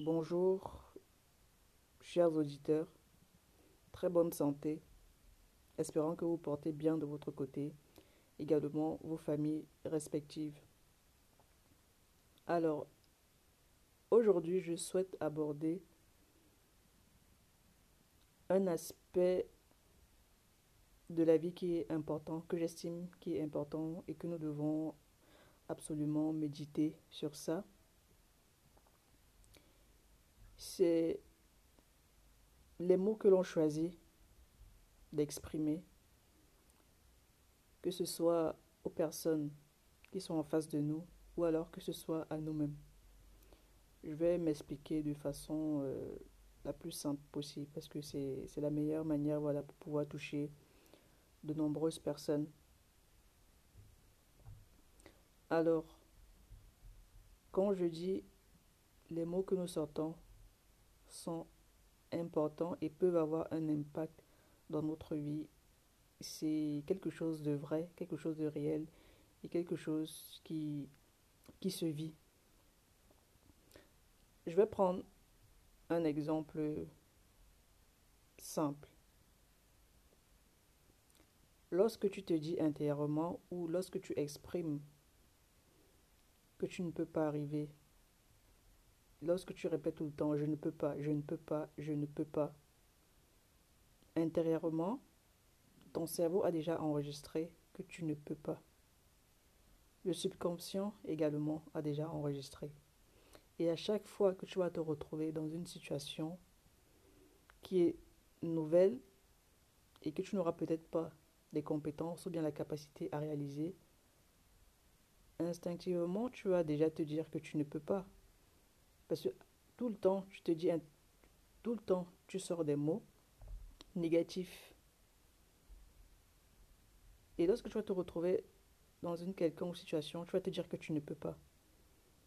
Bonjour, chers auditeurs. Très bonne santé. Espérant que vous portez bien de votre côté. Également vos familles respectives. Alors, aujourd'hui, je souhaite aborder un aspect de la vie qui est important, que j'estime qui est important et que nous devons absolument méditer sur ça c'est les mots que l'on choisit d'exprimer, que ce soit aux personnes qui sont en face de nous ou alors que ce soit à nous-mêmes. Je vais m'expliquer de façon euh, la plus simple possible parce que c'est la meilleure manière voilà, pour pouvoir toucher de nombreuses personnes. Alors, quand je dis les mots que nous sortons sont importants et peuvent avoir un impact dans notre vie. C'est quelque chose de vrai, quelque chose de réel et quelque chose qui, qui se vit. Je vais prendre un exemple simple. Lorsque tu te dis intérieurement ou lorsque tu exprimes que tu ne peux pas arriver lorsque tu répètes tout le temps je ne peux pas, je ne peux pas, je ne peux pas, intérieurement, ton cerveau a déjà enregistré que tu ne peux pas. Le subconscient également a déjà enregistré. Et à chaque fois que tu vas te retrouver dans une situation qui est nouvelle et que tu n'auras peut-être pas les compétences ou bien la capacité à réaliser, instinctivement, tu vas déjà te dire que tu ne peux pas. Parce que tout le temps, tu te dis, tout le temps, tu sors des mots négatifs. Et lorsque tu vas te retrouver dans une quelconque situation, tu vas te dire que tu ne peux pas.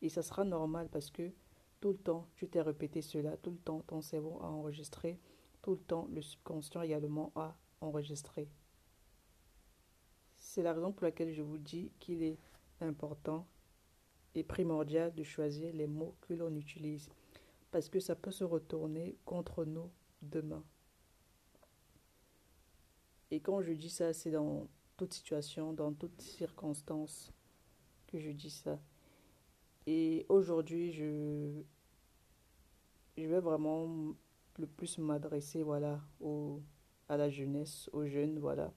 Et ça sera normal parce que tout le temps, tu t'es répété cela, tout le temps, ton cerveau a enregistré, tout le temps, le subconscient également a enregistré. C'est la raison pour laquelle je vous dis qu'il est important est primordial de choisir les mots que l'on utilise parce que ça peut se retourner contre nous demain. Et quand je dis ça, c'est dans toute situation, dans toute circonstance que je dis ça. Et aujourd'hui, je, je vais vraiment le plus m'adresser voilà, au, à la jeunesse, aux jeunes, voilà.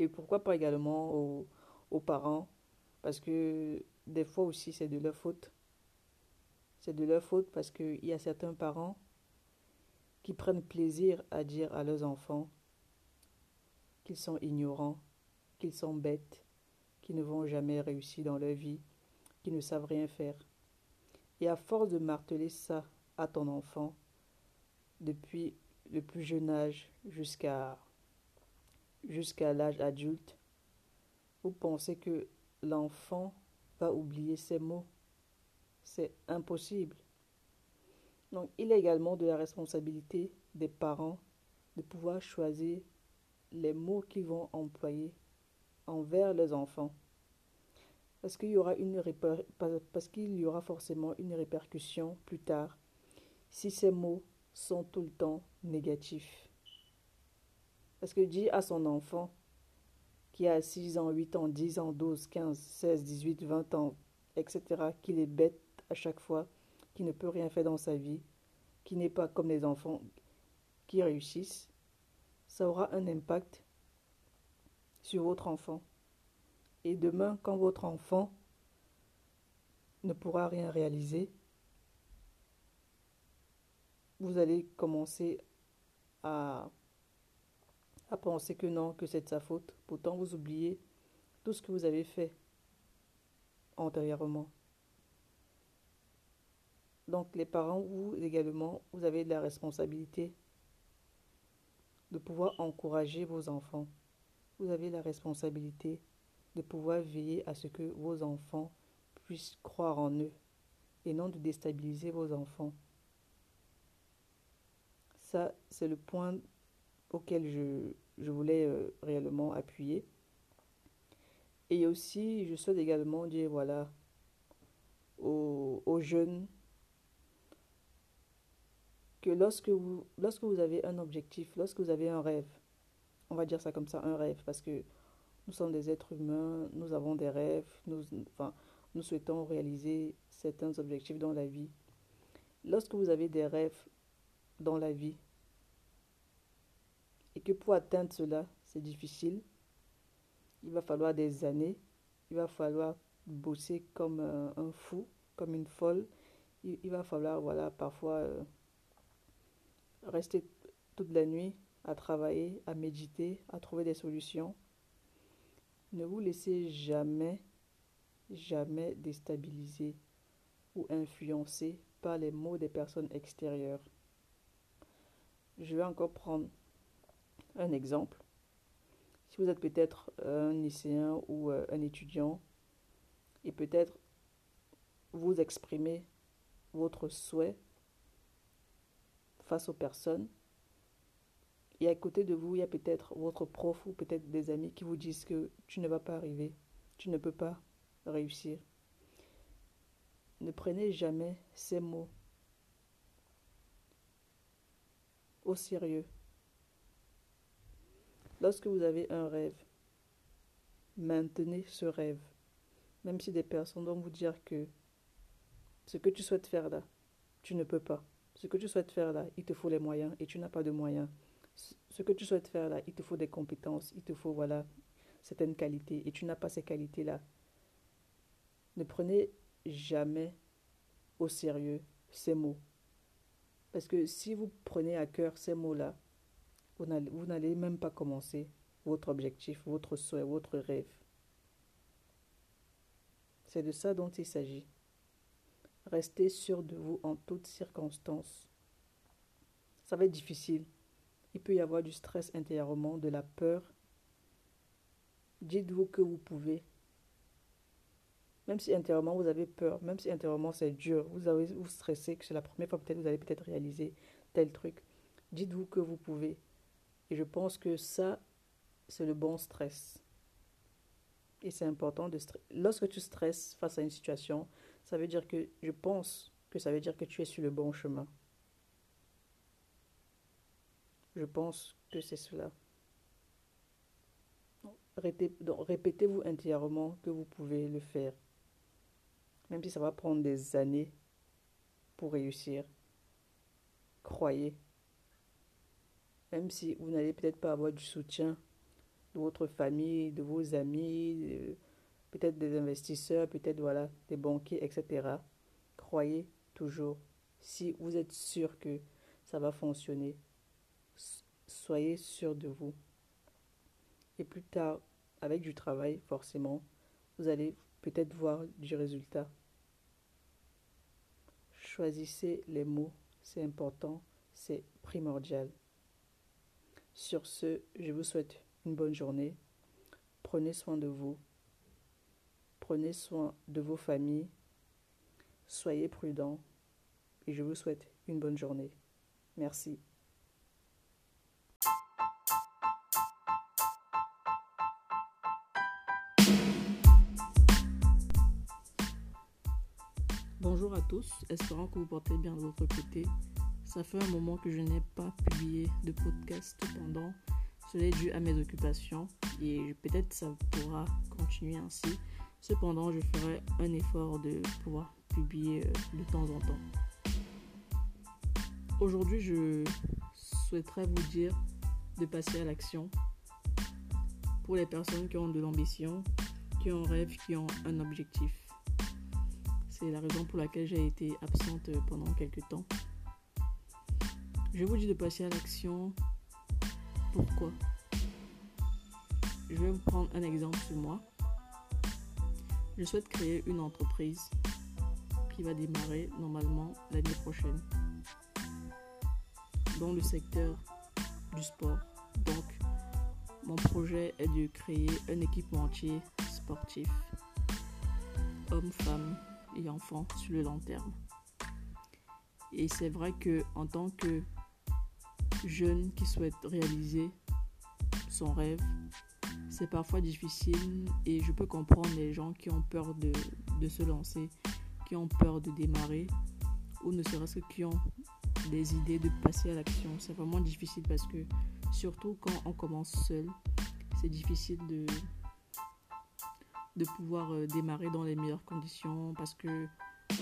Et pourquoi pas également aux, aux parents, parce que des fois aussi c'est de leur faute. C'est de leur faute parce qu'il y a certains parents qui prennent plaisir à dire à leurs enfants qu'ils sont ignorants, qu'ils sont bêtes, qu'ils ne vont jamais réussir dans leur vie, qu'ils ne savent rien faire. Et à force de marteler ça à ton enfant, depuis le plus jeune âge jusqu'à jusqu'à l'âge adulte, vous pensez que l'enfant pas oublier ces mots. C'est impossible. Donc, il est également de la responsabilité des parents de pouvoir choisir les mots qu'ils vont employer envers les enfants. Parce qu'il y aura y aura forcément une répercussion plus tard si ces mots sont tout le temps négatifs. Parce que dit à son enfant qui a 6 ans, 8 ans, 10 ans, 12, 15, 16, 18, 20 ans, etc., qu'il est bête à chaque fois, qui ne peut rien faire dans sa vie, qui n'est pas comme les enfants qui réussissent, ça aura un impact sur votre enfant. Et demain, quand votre enfant ne pourra rien réaliser, vous allez commencer à à penser que non, que c'est de sa faute. Pourtant, vous oubliez tout ce que vous avez fait antérieurement. Donc les parents, vous également, vous avez la responsabilité de pouvoir encourager vos enfants. Vous avez la responsabilité de pouvoir veiller à ce que vos enfants puissent croire en eux et non de déstabiliser vos enfants. Ça, c'est le point auquel je, je voulais euh, réellement appuyer. Et aussi, je souhaite également dire, voilà, aux, aux jeunes, que lorsque vous, lorsque vous avez un objectif, lorsque vous avez un rêve, on va dire ça comme ça, un rêve, parce que nous sommes des êtres humains, nous avons des rêves, nous, enfin, nous souhaitons réaliser certains objectifs dans la vie. Lorsque vous avez des rêves dans la vie, et que pour atteindre cela, c'est difficile, il va falloir des années, il va falloir bosser comme un, fou, comme une folle, il, va falloir, voilà, parfois euh, rester toute la nuit à travailler, à méditer, à trouver des solutions. Ne vous laissez jamais, jamais déstabiliser ou influencer par les mots des personnes extérieures. Je vais encore prendre un exemple. Si vous êtes peut-être un lycéen ou euh, un étudiant et peut-être vous exprimez votre souhait face aux personnes, et à côté de vous, il y a peut-être votre prof ou peut-être des amis qui vous disent que tu ne vas pas arriver, tu ne peux pas réussir. Ne prenez jamais ces mots au sérieux. Lorsque vous avez un rêve, maintenez ce rêve. Même si des personnes vont vous dire que ce que tu souhaites faire là, tu ne peux pas. Ce que tu souhaites faire là, il te faut les moyens et tu n'as pas de moyens. Ce que tu souhaites faire là, il te faut des compétences, il te faut voilà certaines qualités et tu n'as pas ces qualités-là. Ne prenez jamais au sérieux ces mots. Parce que si vous prenez à cœur ces mots-là, vous n'allez même pas commencer votre objectif, votre souhait, votre rêve. C'est de ça dont il s'agit. Restez sûr de vous en toutes circonstances. Ça va être difficile. Il peut y avoir du stress intérieurement, de la peur. Dites-vous que vous pouvez. Même si intérieurement vous avez peur, même si intérieurement c'est dur, vous avez vous stressez que c'est la première fois peut-être vous allez peut-être réaliser tel truc. Dites-vous que vous pouvez. Et je pense que ça, c'est le bon stress. Et c'est important de. Lorsque tu stresses face à une situation, ça veut dire que, je pense que ça veut dire que tu es sur le bon chemin. Je pense que c'est cela. Répétez-vous intérieurement que vous pouvez le faire. Même si ça va prendre des années pour réussir. Croyez même si vous n'allez peut-être pas avoir du soutien de votre famille, de vos amis, peut-être des investisseurs, peut-être voilà, des banquiers, etc. Croyez toujours. Si vous êtes sûr que ça va fonctionner, soyez sûr de vous. Et plus tard, avec du travail, forcément, vous allez peut-être voir du résultat. Choisissez les mots, c'est important, c'est primordial. Sur ce, je vous souhaite une bonne journée. Prenez soin de vous. Prenez soin de vos familles. Soyez prudents. Et je vous souhaite une bonne journée. Merci. Bonjour à tous, espérant que vous portez bien de votre côté. Ça fait un moment que je n'ai pas publié de podcast, cependant, cela est dû à mes occupations et peut-être ça pourra continuer ainsi. Cependant, je ferai un effort de pouvoir publier euh, de temps en temps. Aujourd'hui, je souhaiterais vous dire de passer à l'action pour les personnes qui ont de l'ambition, qui ont un rêve, qui ont un objectif. C'est la raison pour laquelle j'ai été absente pendant quelques temps. Je vous dis de passer à l'action. Pourquoi? Je vais vous prendre un exemple sur moi. Je souhaite créer une entreprise qui va démarrer normalement l'année prochaine dans le secteur du sport. Donc, mon projet est de créer un équipementier sportif, hommes, femmes et enfants sur le long terme. Et c'est vrai que en tant que jeune qui souhaite réaliser son rêve, c'est parfois difficile et je peux comprendre les gens qui ont peur de, se lancer, qui ont peur de démarrer ou ne serait-ce que qui ont des idées, de passer à l'action. C'est vraiment difficile parce que surtout quand on commence seul, c'est difficile de, de pouvoir euh, démarrer dans les meilleures conditions parce que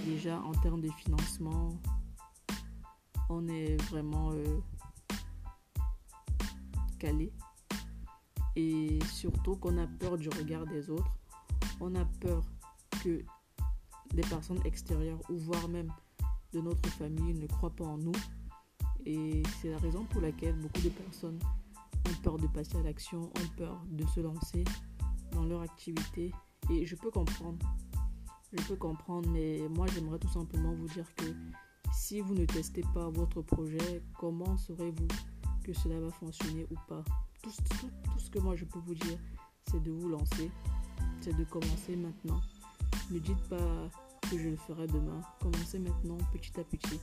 déjà en termes de financement, on est vraiment euh, Et surtout qu'on a peur du regard des autres. On a peur que des personnes extérieures ou voire même de notre famille ne croient pas en nous. Et c'est la raison pour laquelle beaucoup de personnes ont peur de passer à l'action, ont peur de se lancer dans leur activité. Et je peux comprendre. Je peux comprendre, mais moi j'aimerais tout simplement vous dire que si vous ne testez pas votre projet, comment saurez-vous cela va fonctionner ou pas tout, tout, ce que moi je peux vous dire, c'est de vous lancer, c'est de commencer maintenant. Ne dites pas que je le ferai demain. Commencez maintenant petit à petit.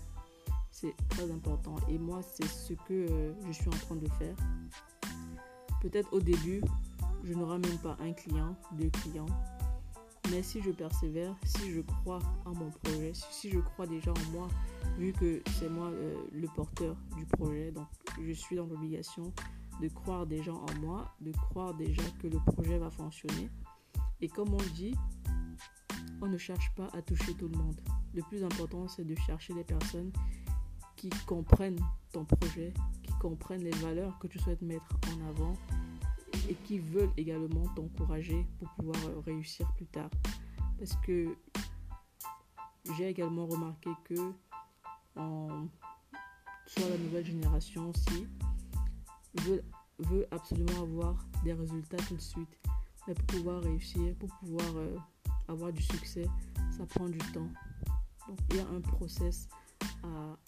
C'est très important. Et moi, c'est ce que euh, je suis en train de faire. Peut-être au début, je n'aurai même pas un client, deux clients. Mais si je persévère, si je crois en mon projet, si je crois déjà en moi, vu que c'est moi euh, le porteur du projet, donc je suis dans l'obligation de croire déjà en moi, de croire déjà que le projet va fonctionner. Et comme on dit, on ne cherche pas à toucher tout le monde. Le plus important, c'est de chercher des personnes qui comprennent ton projet, qui comprennent les valeurs que tu souhaites mettre en avant et qui veulent également t'encourager pour pouvoir réussir plus tard. Parce que j'ai également remarqué que en, soit la nouvelle génération aussi veut, veut absolument avoir des résultats tout de suite. Mais pour pouvoir réussir, pour pouvoir euh, avoir du succès, ça prend du temps. Donc il y a un process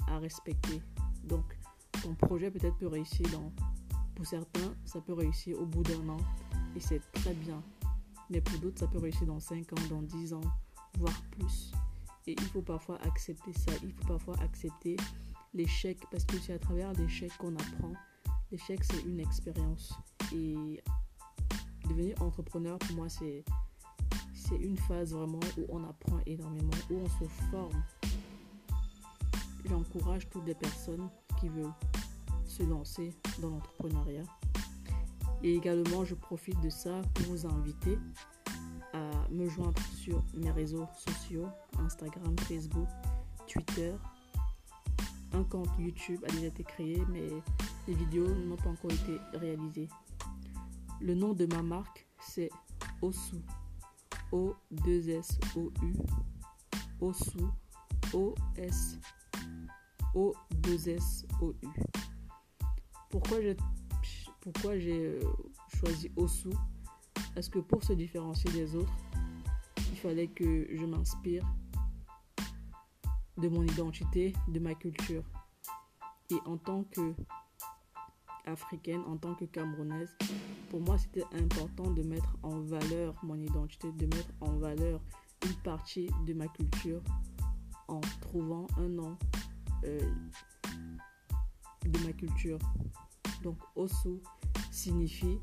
à respecter. Donc ton projet peut-être peut réussir dans, pour certains, ça peut réussir au bout d'un an et c'est très bien. Mais pour d'autres, ça peut réussir dans 5 ans, dans 10 ans, voire plus. Et il faut parfois accepter ça. Il faut parfois accepter l'échec parce que c'est à travers l'échec qu'on apprend. L'échec, c'est une expérience. Et devenir entrepreneur, pour moi, c'est c'est une phase vraiment où on apprend énormément, où on se forme. J'encourage toutes les personnes qui veulent se lancer dans l'entrepreneuriat. Et également, je profite de ça pour vous inviter à me joindre sur mes réseaux sociaux, Instagram, Facebook, Twitter. Un compte YouTube a déjà été créé, mais les vidéos n'ont pas encore été réalisées. Le nom de ma marque, c'est Osu. O2SOU, OSU, O-S, O-2-S-O-U. Pourquoi j'ai, pourquoi j'ai euh, choisi OSU? Parce que pour se différencier des autres, il fallait que je m'inspire de mon identité, de ma culture. Et en tant que africaine, en tant que camerounaise, pour moi c'était important de mettre en valeur mon identité, de mettre en valeur une partie de ma culture en trouvant un nom euh, de ma culture. Donc Osu signifie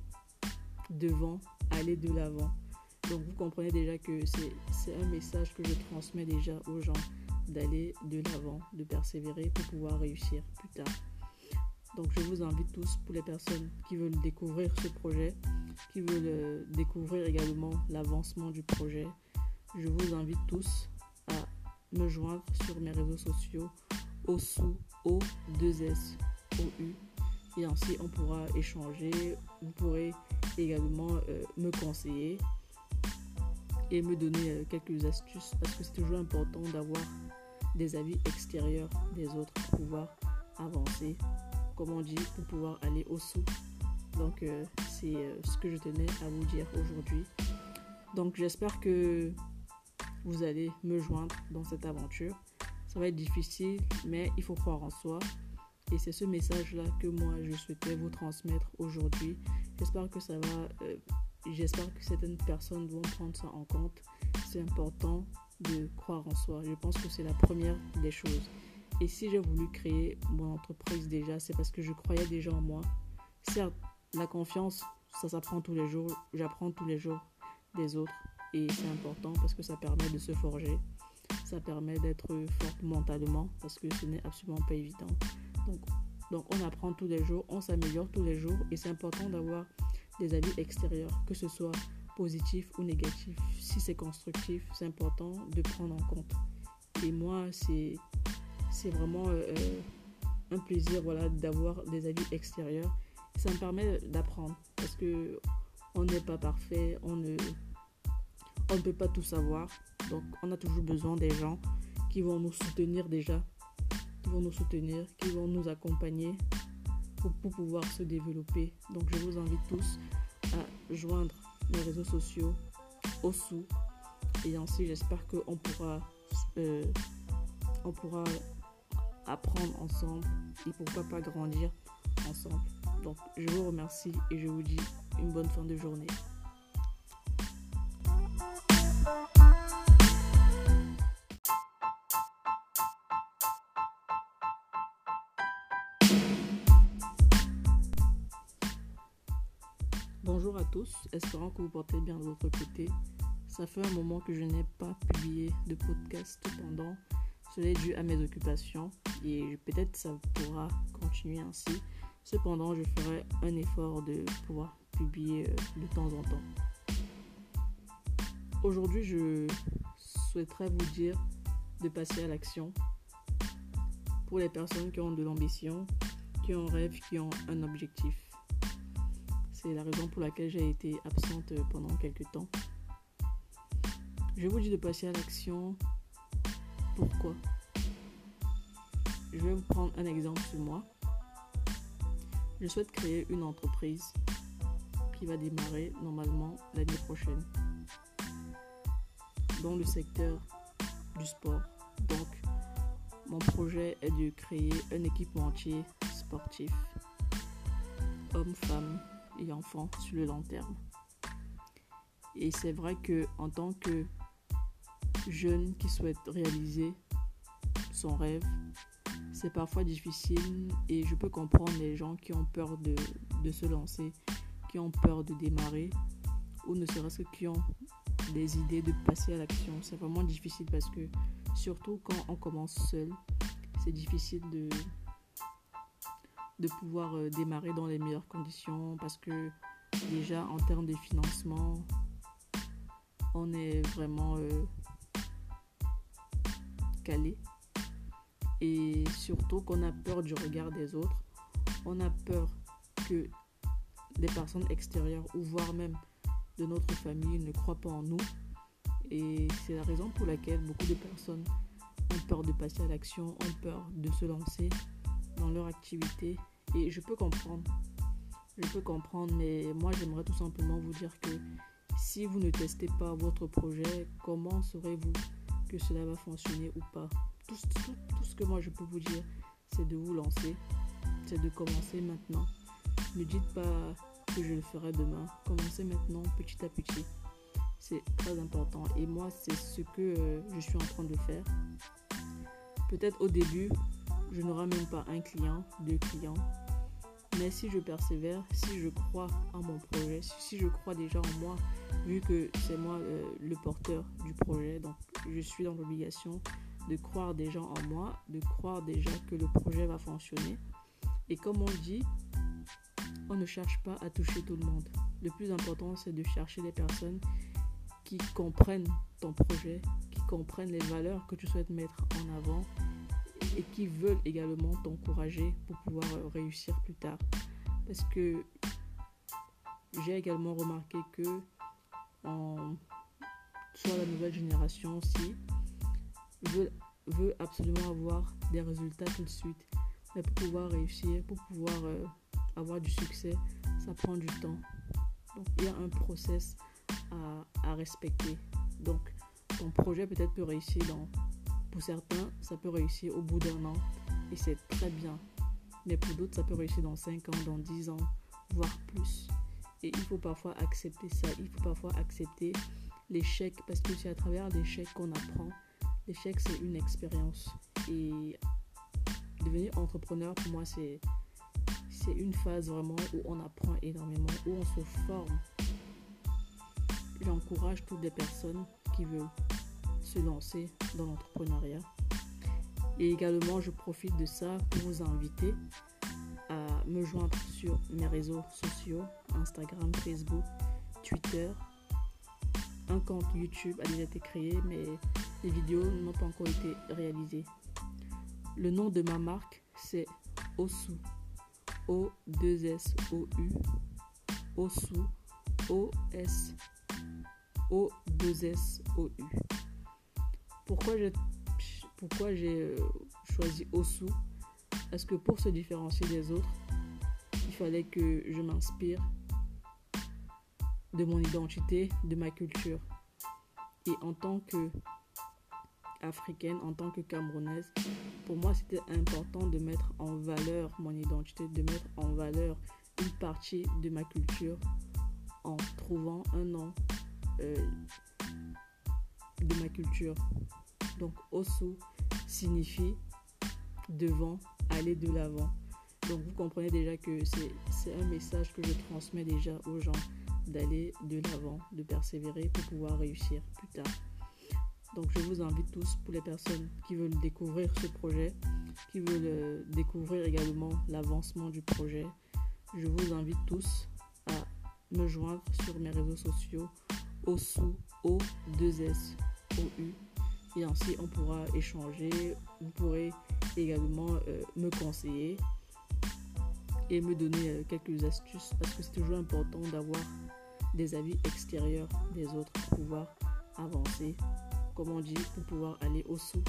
devant, aller de l'avant. Donc vous comprenez déjà que c'est un message que je transmets déjà aux gens d'aller de l'avant, de persévérer pour pouvoir réussir plus tard. Donc je vous invite tous, pour les personnes qui veulent découvrir ce projet, qui veulent euh, découvrir également l'avancement du projet, je vous invite tous à me joindre sur mes réseaux sociaux OSU, O2S, Et ainsi, on pourra échanger. Vous pourrez également euh, me conseiller et me donner euh, quelques astuces parce que c'est toujours important d'avoir des avis extérieurs des autres pour pouvoir avancer comme on dit, pour pouvoir aller au sous. Donc euh, c'est ce que je tenais à vous dire aujourd'hui. Donc j'espère que vous allez me joindre dans cette aventure. Ça va être difficile, mais il faut croire en soi. Et c'est ce message-là que moi je souhaitais vous transmettre aujourd'hui. J'espère que ça va. Euh, j'espère que certaines personnes vont prendre ça en compte. C'est important de croire en soi. Je pense que c'est la première des choses. Et si j'ai voulu créer mon entreprise déjà, c'est parce que je croyais déjà en moi. Certes, la confiance, ça s'apprend tous les jours. J'apprends tous les jours des autres. Et c'est important parce que ça permet de se forger. ça permet d'être forte mentalement parce que ce n'est absolument pas évident. Donc, donc on apprend tous les jours, on s'améliore tous les jours et c'est important d'avoir des avis extérieurs, que ce soit positif ou négatif. Si c'est constructif, c'est important de prendre en compte. Et moi, c'est vraiment euh, euh, un plaisir voilà, d'avoir des avis extérieurs. Ça me permet d'apprendre parce que on n'est pas parfait, on ne, on ne peut pas tout savoir. Donc on a toujours besoin des gens qui vont nous soutenir déjà, qui vont nous soutenir, qui vont nous accompagner pour, pouvoir se développer. Donc je vous invite tous à joindre mes réseaux sociaux au sous. Et ainsi j'espère qu'on pourra, euh, on pourra apprendre ensemble et pourquoi pas grandir ensemble. Donc je vous remercie et je vous dis une bonne fin de journée. Bonjour à tous, espérant que vous portez bien de votre côté. Ça fait un moment que je n'ai pas publié de podcast, cependant, cela est dû à mes occupations et peut-être ça pourra continuer ainsi. Cependant, je ferai un effort de pouvoir publier euh, de temps en temps. Aujourd'hui, je souhaiterais vous dire de passer à l'action pour les personnes qui ont de l'ambition, qui ont un rêve, qui ont un objectif. C'est la raison pour laquelle j'ai été absente pendant quelques temps. Je vous dis de passer à l'action pourquoi? Je vais vous prendre un exemple sur moi. Je souhaite créer une entreprise qui va démarrer normalement l'année prochaine dans le secteur du sport. Donc, mon projet est de créer un équipementier sportif, hommes, femmes et enfants sur le long terme. Et c'est vrai que en tant que jeune qui souhaite réaliser son rêve, c'est parfois difficile et je peux comprendre les gens qui ont peur de, se lancer, qui ont peur de démarrer ou ne serait-ce que qui ont des idées de passer à l'action. C'est vraiment difficile parce que surtout quand on commence seul, c'est difficile de, de pouvoir euh, démarrer dans les meilleures conditions parce que déjà en termes de financement, on est vraiment euh, calé. Et surtout qu'on a peur du regard des autres. On a peur que des personnes extérieures ou voire même de notre famille ne croient pas en nous. Et c'est la raison pour laquelle beaucoup de personnes ont peur de passer à l'action, ont peur de se lancer dans leur activité. Et je peux comprendre. Je peux comprendre, mais moi j'aimerais tout simplement vous dire que si vous ne testez pas votre projet, comment saurez-vous que cela va fonctionner ou pas? Tout, tout, ce que moi je peux vous dire, c'est de vous lancer, c'est de commencer maintenant. Ne dites pas que je le ferai demain. Commencez maintenant petit à petit. C'est très important. Et moi, c'est ce que euh, je suis en train de faire. Peut-être au début, je n'aurai même pas un client, deux clients. Mais si je persévère, si je crois en mon projet, si je crois déjà en moi, vu que c'est moi euh, le porteur du projet, donc je suis dans l'obligation de croire déjà en moi, de croire déjà que le projet va fonctionner. Et comme on dit, on ne cherche pas à toucher tout le monde. Le plus important, c'est de chercher des personnes qui comprennent ton projet, qui comprennent les valeurs que tu souhaites mettre en avant et qui veulent également t'encourager pour pouvoir réussir plus tard. Parce que j'ai également remarqué que en, soit la nouvelle génération aussi veut, veut absolument avoir des résultats tout de suite. Mais pour pouvoir réussir, pour pouvoir euh, avoir du succès, ça prend du temps. Donc il y a un process à respecter. Donc ton projet peut-être peut réussir dans, pour certains, ça peut réussir au bout d'un an et c'est très bien. Mais pour d'autres, ça peut réussir dans 5 ans, dans 10 ans, voire plus. Et il faut parfois accepter ça. Il faut parfois accepter l'échec parce que c'est à travers l'échec qu'on apprend. L'échec, c'est une expérience. Et devenir entrepreneur, pour moi, c'est, c'est une phase vraiment où on apprend énormément, où on se forme. J'encourage toutes les personnes qui veulent se lancer dans l'entrepreneuriat. Et également, je profite de ça pour vous inviter à me joindre sur mes réseaux sociaux, Instagram, Facebook, Twitter. Un compte YouTube a déjà été créé, mais les vidéos n'ont pas encore été réalisées. Le nom de ma marque, c'est Osu. O-2-S-O-U. Osu. O-S. O-2-S-O-U. Pourquoi j'ai pourquoi euh, choisi Osu? Parce que pour se différencier des autres, il fallait que je m'inspire de mon identité, de ma culture. Et en tant que africaine, en tant que camerounaise, pour moi c'était important de mettre en valeur mon identité, de mettre en valeur une partie de ma culture en trouvant un nom euh, de ma culture. Donc Osu signifie devant, aller de l'avant. Donc vous comprenez déjà que c'est un message que je transmets déjà aux gens d'aller de l'avant, de persévérer pour pouvoir réussir plus tard. Donc je vous invite tous, pour les personnes qui veulent découvrir ce projet, qui veulent euh, découvrir également l'avancement du projet, je vous invite tous à me joindre sur mes réseaux sociaux OSU, O2S, OU. Et ainsi on pourra échanger, vous pourrez également euh, me conseiller et me donner euh, quelques astuces parce que c'est toujours important d'avoir des avis extérieurs des autres pour pouvoir avancer comme on dit, pour pouvoir aller au sous.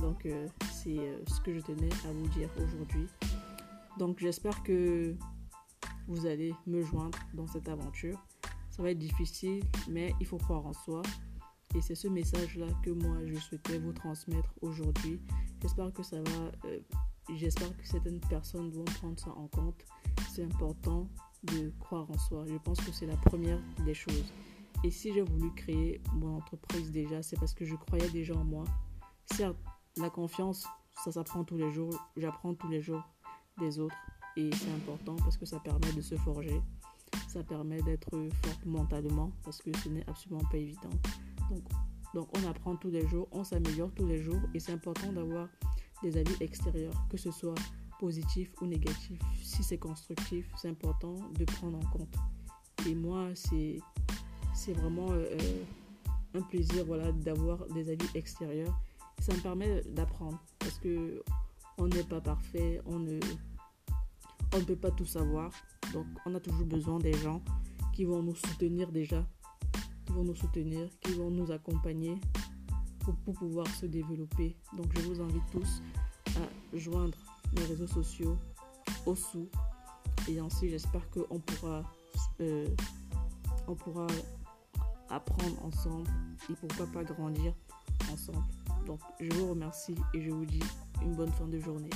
Donc, euh, c'est ce que je tenais à vous dire aujourd'hui. Donc, j'espère que vous allez me joindre dans cette aventure. Ça va être difficile, mais il faut croire en soi. Et c'est ce message-là que moi, je souhaitais vous transmettre aujourd'hui. J'espère que ça va... Euh, j'espère que certaines personnes vont prendre ça en compte. C'est important de croire en soi. Je pense que c'est la première des choses. Et si j'ai voulu créer mon entreprise déjà, c'est parce que je croyais déjà en moi. Certes, la confiance, ça s'apprend tous les jours. J'apprends tous les jours des autres. Et c'est important parce que ça permet de se forger. Ça permet d'être fort mentalement parce que ce n'est absolument pas évident. Donc, on apprend tous les jours, on s'améliore tous les jours. Et c'est important d'avoir des avis extérieurs, que ce soit positif ou négatif. Si c'est constructif, c'est important de prendre en compte. Et moi, c'est c'est vraiment euh, euh, un plaisir voilà, d'avoir des avis extérieurs. Ça me permet d'apprendre parce que on n'est pas parfait, on ne, on ne peut pas tout savoir. Donc on a toujours besoin des gens qui vont nous soutenir déjà, qui vont nous soutenir, qui vont nous accompagner pour, pouvoir se développer. Donc je vous invite tous à joindre mes réseaux sociaux au sous. Et ainsi j'espère qu'on pourra, euh, on pourra apprendre ensemble et pourquoi pas grandir ensemble. Donc je vous remercie et je vous dis une bonne fin de journée.